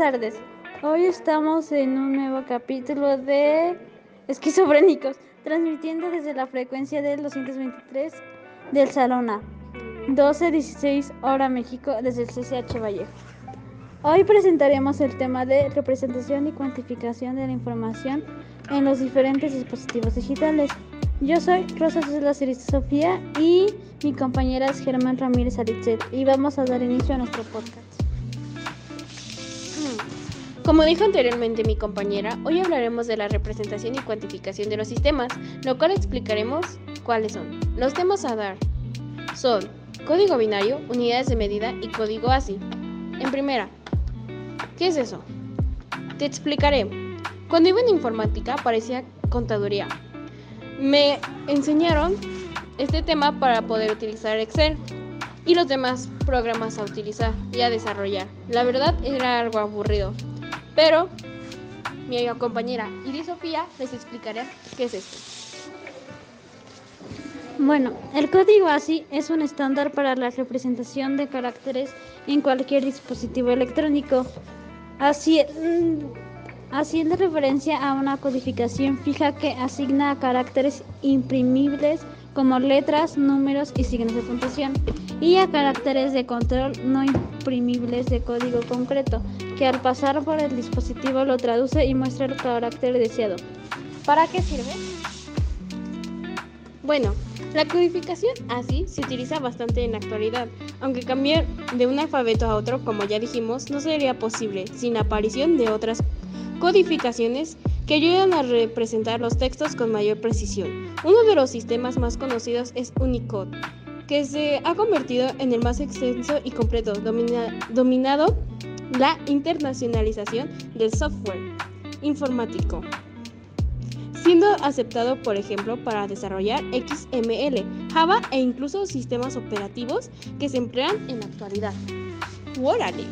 Tardes. Hoy estamos en un nuevo capítulo de Esquizofrénicos, transmitiendo desde la frecuencia del 223 del Salón A, 12-16 hora México desde el CCH Vallejo. Hoy presentaremos el tema de representación y cuantificación de la información en los diferentes dispositivos digitales. Yo soy Rosa César Sofía y mi compañera es Germán Ramírez Aritzel y vamos a dar inicio a nuestro podcast. Como dijo anteriormente mi compañera, hoy hablaremos de la representación y cuantificación de los sistemas, lo cual explicaremos cuáles son. Los temas a dar son código binario, unidades de medida y código ASCII. En primera, ¿qué es eso? Te explicaré. Cuando iba en informática parecía contaduría, me enseñaron este tema para poder utilizar Excel y los demás programas a utilizar y a desarrollar. La verdad era algo aburrido, pero mi compañera Iris Sofía les explicará qué es esto. Bueno, el código ASCII es un estándar para la representación de caracteres en cualquier dispositivo electrónico. Así, mm, haciendo referencia a una codificación fija que asigna caracteres imprimibles como letras, números y signos de puntuación, y a caracteres de control no imprimibles de código concreto, que al pasar por el dispositivo lo traduce y muestra el carácter deseado. ¿Para qué sirve? Bueno, la codificación así se utiliza bastante en la actualidad, aunque cambiar de un alfabeto a otro, como ya dijimos, no sería posible sin la aparición de otras codificaciones que ayudan a representar los textos con mayor precisión. Uno de los sistemas más conocidos es Unicode, que se ha convertido en el más extenso y completo, dominado la internacionalización del software informático, siendo aceptado, por ejemplo, para desarrollar XML, Java e incluso sistemas operativos que se emplean en la actualidad. ¡Órale!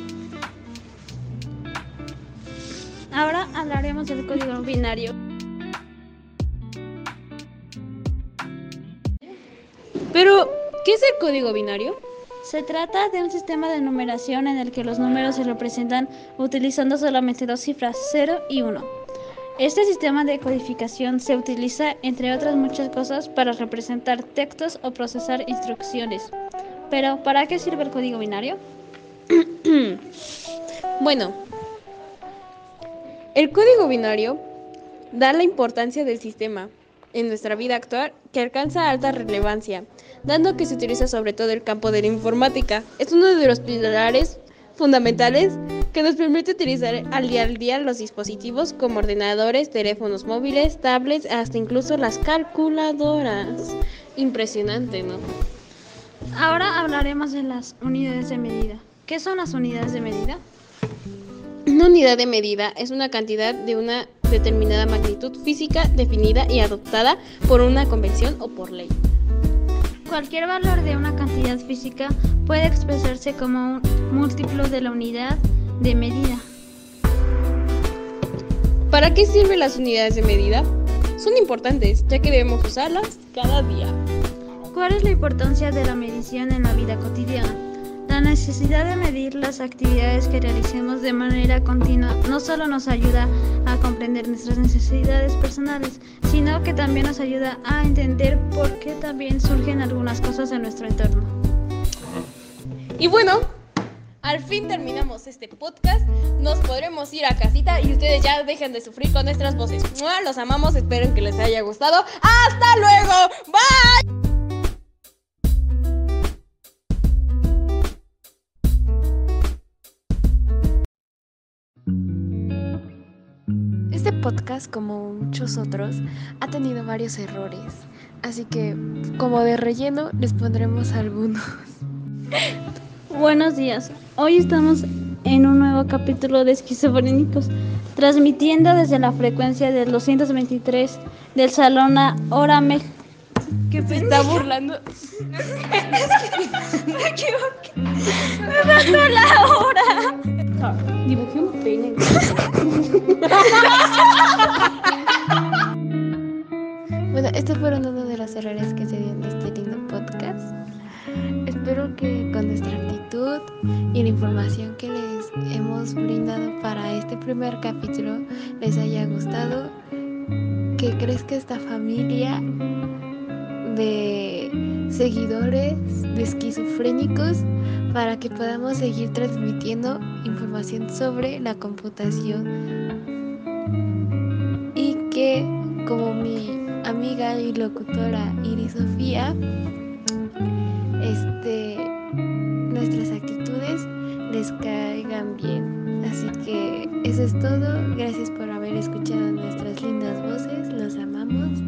Ahora hablaremos del código binario. Pero, ¿qué es el código binario? Se trata de un sistema de numeración en el que los números se representan utilizando solamente dos cifras, 0 y 1. Este sistema de codificación se utiliza, entre otras muchas cosas, para representar textos o procesar instrucciones. Pero, ¿para qué sirve el código binario? bueno, el código binario da la importancia del sistema en nuestra vida actual que alcanza alta relevancia, dando que se utiliza sobre todo el campo de la informática. Es uno de los pilares fundamentales que nos permite utilizar al día al día los dispositivos como ordenadores, teléfonos móviles, tablets, hasta incluso las calculadoras. Impresionante, ¿no? Ahora hablaremos de las unidades de medida. ¿Qué son las unidades de medida? Una unidad de medida es una cantidad de una determinada magnitud física definida y adoptada por una convención o por ley. Cualquier valor de una cantidad física puede expresarse como un múltiplo de la unidad de medida. ¿Para qué sirven las unidades de medida? Son importantes, ya que debemos usarlas cada día. ¿Cuál es la importancia de la medición en la vida cotidiana? La necesidad de medir las actividades que realicemos de manera continua no solo nos ayuda a comprender nuestras necesidades personales, sino que también nos ayuda a entender por qué también surgen algunas cosas en nuestro entorno. Y bueno, al fin terminamos este podcast. Nos podremos ir a casita y ustedes ya dejen de sufrir con nuestras voces. Los amamos, espero que les haya gustado. ¡Hasta luego! ¡Bye! Este podcast, como muchos otros, ha tenido varios errores, así que como de relleno les pondremos algunos. Buenos días, hoy estamos en un nuevo capítulo de Esquizofrénicos, transmitiendo desde la frecuencia del 223 del Salón a Hora México. Que se está burlando. me equivoqué. Me bajó la hora. Dibujé un pene. bueno, estos fueron uno de los errores que se dieron en este lindo podcast. Espero que con nuestra actitud y la información que les hemos brindado para este primer capítulo les haya gustado, que crezca esta familia de seguidores de esquizofrénicos para que podamos seguir transmitiendo información sobre la computación y que como mi amiga y locutora Iris Sofía, este, nuestras actitudes les caigan bien. Así que eso es todo. Gracias por haber escuchado nuestras lindas voces. Los amamos.